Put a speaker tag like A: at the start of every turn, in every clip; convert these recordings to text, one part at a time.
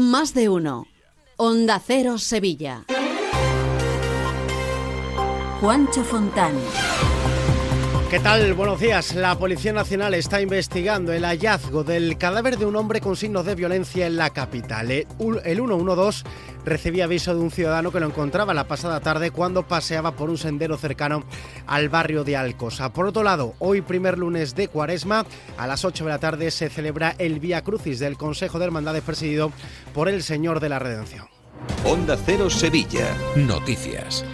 A: Más de uno. Onda Cero Sevilla. Juancho Fontán.
B: ¿Qué tal? Buenos días. La Policía Nacional está investigando el hallazgo del cadáver de un hombre con signos de violencia en la capital. El 112 recibía aviso de un ciudadano que lo encontraba la pasada tarde cuando paseaba por un sendero cercano al barrio de Alcosa. Por otro lado, hoy primer lunes de Cuaresma, a las 8 de la tarde se celebra el Vía Crucis del Consejo de Hermandades presidido por el Señor de la Redención.
C: Onda Cero Sevilla. Noticias.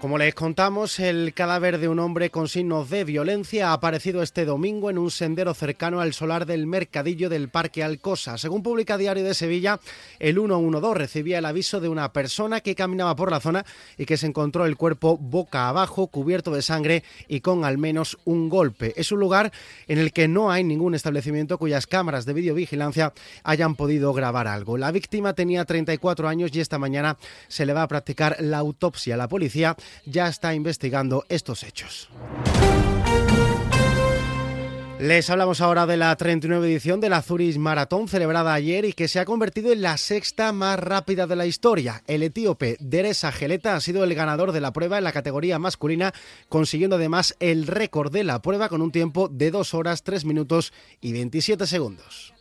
B: Como les contamos, el cadáver de un hombre con signos de violencia ha aparecido este domingo en un sendero cercano al solar del Mercadillo del Parque Alcosa. Según publica Diario de Sevilla, el 112 recibía el aviso de una persona que caminaba por la zona y que se encontró el cuerpo boca abajo, cubierto de sangre y con al menos un golpe. Es un lugar en el que no hay ningún establecimiento cuyas cámaras de videovigilancia hayan podido grabar algo. La víctima tenía 34 años y esta mañana se le va a practicar la autopsia a la policía ya está investigando estos hechos. Les hablamos ahora de la 39 edición de la Zurich Maratón celebrada ayer y que se ha convertido en la sexta más rápida de la historia. El etíope Deresa Geleta ha sido el ganador de la prueba en la categoría masculina, consiguiendo además el récord de la prueba con un tiempo de 2 horas 3 minutos y 27 segundos.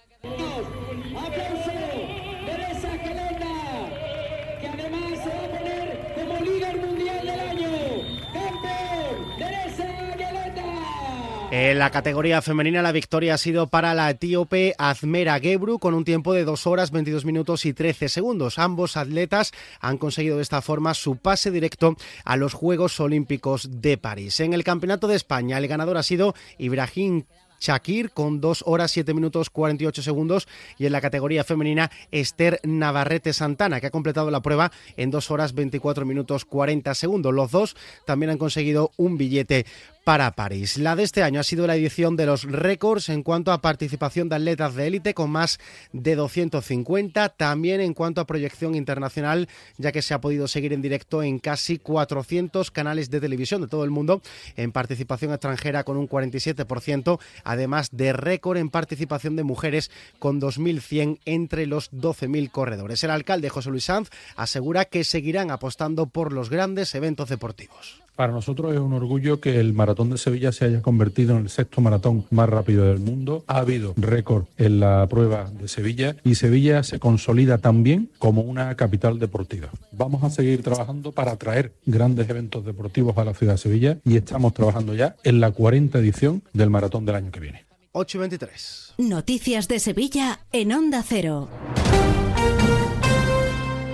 B: En la categoría femenina la victoria ha sido para la etíope Azmera Gebru con un tiempo de 2 horas 22 minutos y 13 segundos. Ambos atletas han conseguido de esta forma su pase directo a los Juegos Olímpicos de París. En el Campeonato de España el ganador ha sido Ibrahim Shakir con 2 horas 7 minutos 48 segundos y en la categoría femenina Esther Navarrete Santana que ha completado la prueba en 2 horas 24 minutos 40 segundos. Los dos también han conseguido un billete para París. La de este año ha sido la edición de los récords en cuanto a participación de atletas de élite con más de 250, también en cuanto a proyección internacional, ya que se ha podido seguir en directo en casi 400 canales de televisión de todo el mundo, en participación extranjera con un 47%, además de récord en participación de mujeres con 2.100 entre los 12.000 corredores. El alcalde José Luis Sanz asegura que seguirán apostando por los grandes eventos deportivos.
D: Para nosotros es un orgullo que el maratón de Sevilla se haya convertido en el sexto maratón más rápido del mundo. Ha habido récord en la prueba de Sevilla y Sevilla se consolida también como una capital deportiva. Vamos a seguir trabajando para atraer grandes eventos deportivos a la ciudad de Sevilla y estamos trabajando ya en la 40 edición del maratón del año que viene.
B: 8.23.
A: Noticias de Sevilla en Onda Cero.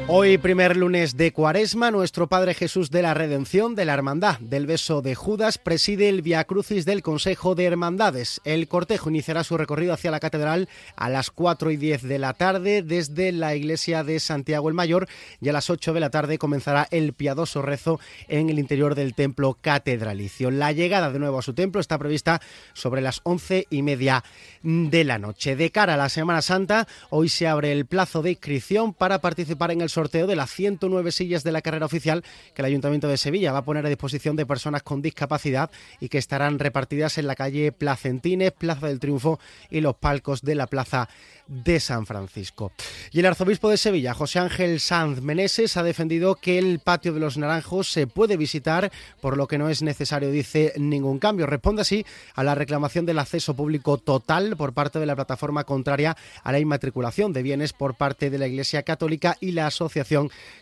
B: Hoy, primer lunes de Cuaresma, nuestro Padre Jesús de la Redención de la Hermandad del Beso de Judas preside el Via Crucis del Consejo de Hermandades. El cortejo iniciará su recorrido hacia la catedral a las 4 y 10 de la tarde desde la iglesia de Santiago el Mayor y a las 8 de la tarde comenzará el piadoso rezo en el interior del templo catedralicio. La llegada de nuevo a su templo está prevista sobre las 11 y media de la noche. De cara a la Semana Santa, hoy se abre el plazo de inscripción para participar en el sorteo de las 109 sillas de la carrera oficial que el Ayuntamiento de Sevilla va a poner a disposición de personas con discapacidad y que estarán repartidas en la calle Placentines, Plaza del Triunfo y los palcos de la Plaza de San Francisco. Y el arzobispo de Sevilla, José Ángel Sanz Meneses, ha defendido que el patio de los Naranjos se puede visitar, por lo que no es necesario, dice, ningún cambio. Responde así a la reclamación del acceso público total por parte de la plataforma contraria a la inmatriculación de bienes por parte de la Iglesia Católica y la Asociación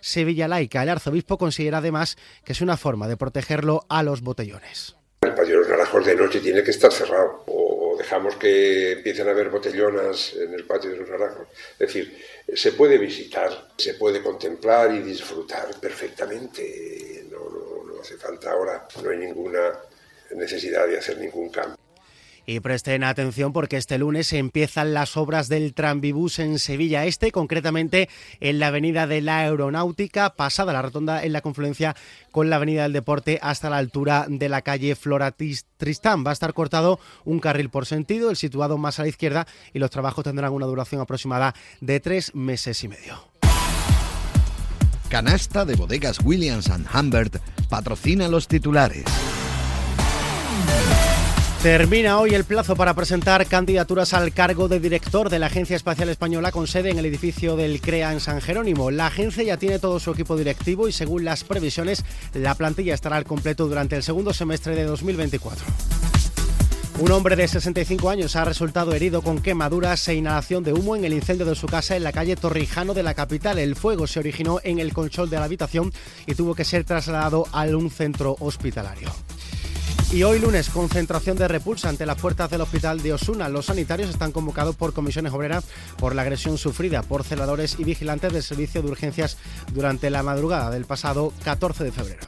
B: Sevilla Laica. El arzobispo considera además que es una forma de protegerlo a los botellones.
E: El patio de los Naranjos de noche tiene que estar cerrado dejamos que empiecen a haber botellonas en el patio de los naranjos. Es decir, se puede visitar, se puede contemplar y disfrutar perfectamente. No, no, no hace falta ahora, no hay ninguna necesidad de hacer ningún cambio.
B: Y presten atención porque este lunes empiezan las obras del Tranvibús en Sevilla Este, concretamente en la avenida de la Aeronáutica, pasada la rotonda en la confluencia con la avenida del Deporte hasta la altura de la calle Flora Tristán. Va a estar cortado un carril por sentido, el situado más a la izquierda, y los trabajos tendrán una duración aproximada de tres meses y medio.
C: Canasta de bodegas Williams ⁇ Humbert patrocina los titulares.
B: Termina hoy el plazo para presentar candidaturas al cargo de director de la Agencia Espacial Española con sede en el edificio del CREA en San Jerónimo. La agencia ya tiene todo su equipo directivo y según las previsiones la plantilla estará al completo durante el segundo semestre de 2024. Un hombre de 65 años ha resultado herido con quemaduras e inhalación de humo en el incendio de su casa en la calle Torrijano de la capital. El fuego se originó en el control de la habitación y tuvo que ser trasladado a un centro hospitalario. Y hoy lunes, concentración de repulsa ante las puertas del hospital de Osuna. Los sanitarios están convocados por comisiones obreras por la agresión sufrida por celadores y vigilantes del servicio de urgencias durante la madrugada del pasado 14 de febrero.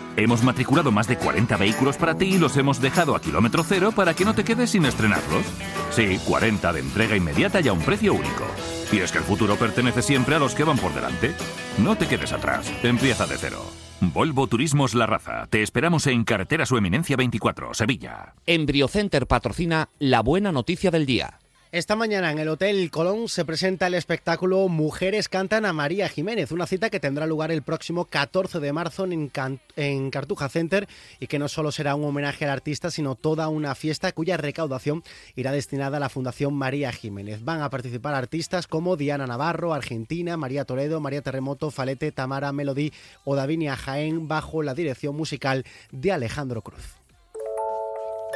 F: Hemos matriculado más de 40 vehículos para ti y los hemos dejado a kilómetro cero para que no te quedes sin estrenarlos. Sí, 40 de entrega inmediata y a un precio único. Y es que el futuro pertenece siempre a los que van por delante. No te quedes atrás, empieza de cero. Volvo Turismos La Raza. Te esperamos en Carretera Su Eminencia 24, Sevilla.
G: Embriocenter patrocina la buena noticia del día.
B: Esta mañana en el Hotel Colón se presenta el espectáculo Mujeres cantan a María Jiménez, una cita que tendrá lugar el próximo 14 de marzo en, Cartuja Center y que no solo será un homenaje al artista, sino toda una fiesta cuya recaudación irá destinada a la Fundación María Jiménez. Van a participar artistas como Diana Navarro, Argentina, María Toledo, María Terremoto, Falete, Tamara Melody o Davinia Jaén bajo la dirección musical de Alejandro Cruz.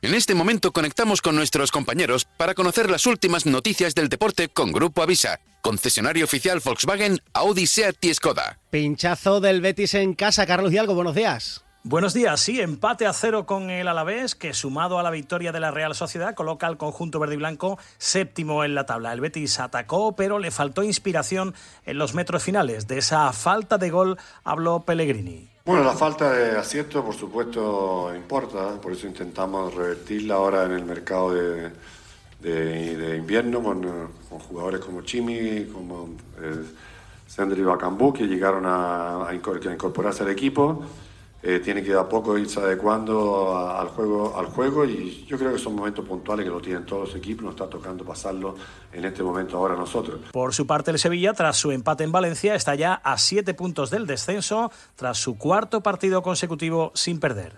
H: En este momento conectamos con nuestros compañeros para conocer las últimas noticias del deporte con Grupo Avisa, concesionario oficial Volkswagen, Audi, Seat y Skoda.
B: Pinchazo del Betis en casa, Carlos Hidalgo, buenos días.
I: Buenos días, sí, empate a cero con el Alavés, que sumado a la victoria de la Real Sociedad coloca al conjunto verde y blanco séptimo en la tabla. El Betis atacó, pero le faltó inspiración en los metros finales. De esa falta de gol habló Pellegrini.
J: Bueno, la falta de acierto, por supuesto, importa, por eso intentamos revertirla ahora en el mercado de, de, invierno con, jugadores como Chimi, como eh, Sandri Bacambú, que llegaron a, a incorporarse al equipo. Eh, tiene que a poco irse adecuando al juego al juego y yo creo que son momentos puntuales que lo tienen todos los equipos, nos está tocando pasarlo en este momento ahora nosotros.
I: Por su parte el Sevilla, tras su empate en Valencia, está ya a siete puntos del descenso, tras su cuarto partido consecutivo sin perder.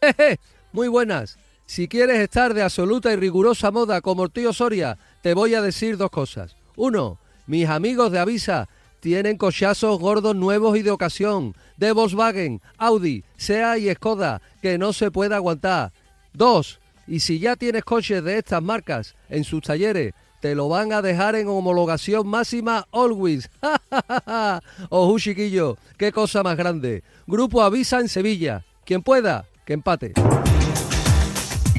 K: Muy buenas. Si quieres estar de absoluta y rigurosa moda como el tío Soria, te voy a decir dos cosas. Uno, mis amigos de Avisa tienen cochazos gordos nuevos y de ocasión, de Volkswagen, Audi, SEA y Skoda, que no se puede aguantar. Dos, y si ya tienes coches de estas marcas en sus talleres, te lo van a dejar en homologación máxima always. Ojo chiquillo, qué cosa más grande. Grupo Avisa en Sevilla. Quien pueda, que empate.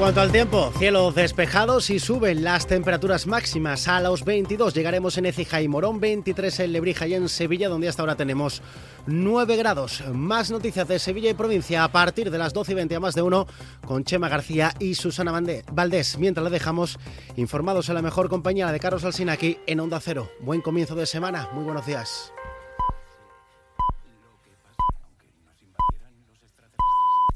B: Cuanto al tiempo, cielos despejados y suben las temperaturas máximas a los 22. Llegaremos en Ecija y Morón, 23 en Lebrija y en Sevilla, donde hasta ahora tenemos 9 grados. Más noticias de Sevilla y provincia a partir de las 12 y 20 a más de uno con Chema García y Susana Valdés. Mientras le dejamos informados en la mejor compañía de Carlos Alsina aquí en Onda Cero. Buen comienzo de semana. Muy buenos días.